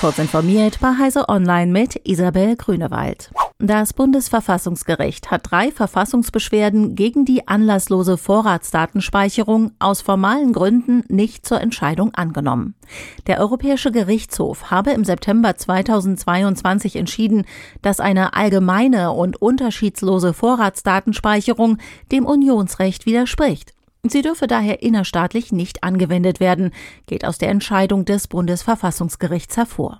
Kurz informiert bei Heise Online mit Isabel Grünewald. Das Bundesverfassungsgericht hat drei Verfassungsbeschwerden gegen die anlasslose Vorratsdatenspeicherung aus formalen Gründen nicht zur Entscheidung angenommen. Der Europäische Gerichtshof habe im September 2022 entschieden, dass eine allgemeine und unterschiedslose Vorratsdatenspeicherung dem Unionsrecht widerspricht. Sie dürfe daher innerstaatlich nicht angewendet werden, geht aus der Entscheidung des Bundesverfassungsgerichts hervor.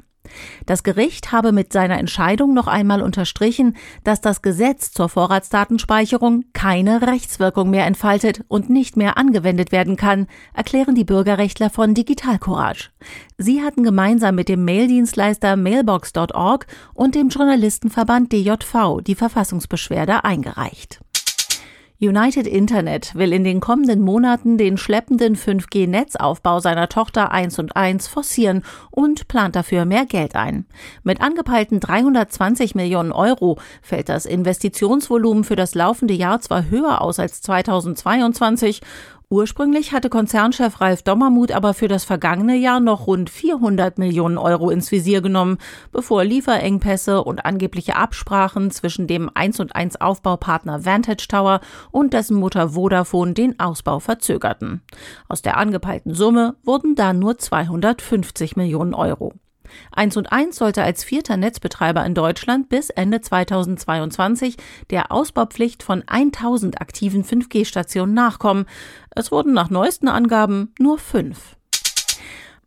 Das Gericht habe mit seiner Entscheidung noch einmal unterstrichen, dass das Gesetz zur Vorratsdatenspeicherung keine Rechtswirkung mehr entfaltet und nicht mehr angewendet werden kann, erklären die Bürgerrechtler von Digital Courage. Sie hatten gemeinsam mit dem Maildienstleister Mailbox.org und dem Journalistenverband DJV die Verfassungsbeschwerde eingereicht. United Internet will in den kommenden Monaten den schleppenden 5G-Netzaufbau seiner Tochter 1 und 1 forcieren und plant dafür mehr Geld ein. Mit angepeilten 320 Millionen Euro fällt das Investitionsvolumen für das laufende Jahr zwar höher aus als 2022 Ursprünglich hatte Konzernchef Ralf Dommermuth aber für das vergangene Jahr noch rund 400 Millionen Euro ins Visier genommen, bevor Lieferengpässe und angebliche Absprachen zwischen dem 1 und 1 Aufbaupartner Vantage Tower und dessen Mutter Vodafone den Ausbau verzögerten. Aus der angepeilten Summe wurden dann nur 250 Millionen Euro. 1 und 1 sollte als vierter Netzbetreiber in Deutschland bis Ende 2022 der Ausbaupflicht von 1000 aktiven 5G-Stationen nachkommen. Es wurden nach neuesten Angaben nur fünf.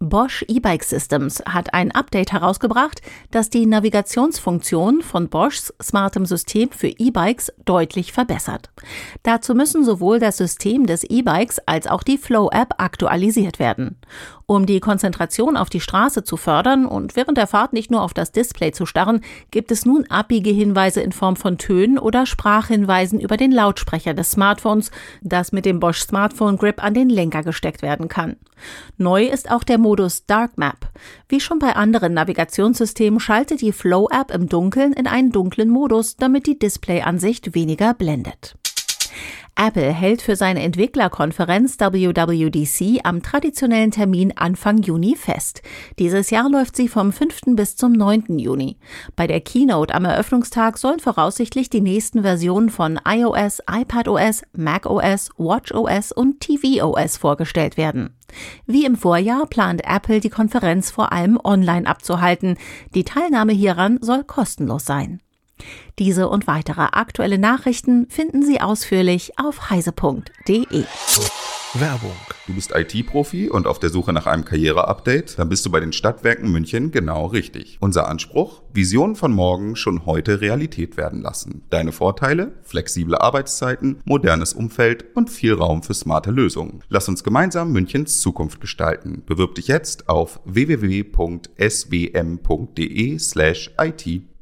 Bosch E-Bike Systems hat ein Update herausgebracht, das die Navigationsfunktion von Boschs smartem System für E-Bikes deutlich verbessert. Dazu müssen sowohl das System des E-Bikes als auch die Flow-App aktualisiert werden. Um die Konzentration auf die Straße zu fördern und während der Fahrt nicht nur auf das Display zu starren, gibt es nun Abbiegehinweise in Form von Tönen oder Sprachhinweisen über den Lautsprecher des Smartphones, das mit dem Bosch Smartphone Grip an den Lenker gesteckt werden kann. Neu ist auch der Modus Dark Map. Wie schon bei anderen Navigationssystemen schaltet die Flow App im Dunkeln in einen dunklen Modus, damit die Displayansicht weniger blendet. Apple hält für seine Entwicklerkonferenz WWDC am traditionellen Termin Anfang Juni fest. Dieses Jahr läuft sie vom 5. bis zum 9. Juni. Bei der Keynote am Eröffnungstag sollen voraussichtlich die nächsten Versionen von iOS, iPadOS, macOS, watchOS und tvOS vorgestellt werden. Wie im Vorjahr plant Apple die Konferenz vor allem online abzuhalten. Die Teilnahme hieran soll kostenlos sein. Diese und weitere aktuelle Nachrichten finden Sie ausführlich auf heise.de. Werbung. Du bist IT-Profi und auf der Suche nach einem Karriere-Update? Dann bist du bei den Stadtwerken München genau richtig. Unser Anspruch? Visionen von morgen schon heute Realität werden lassen. Deine Vorteile? Flexible Arbeitszeiten, modernes Umfeld und viel Raum für smarte Lösungen. Lass uns gemeinsam Münchens Zukunft gestalten. Bewirb dich jetzt auf www.swm.de slash IT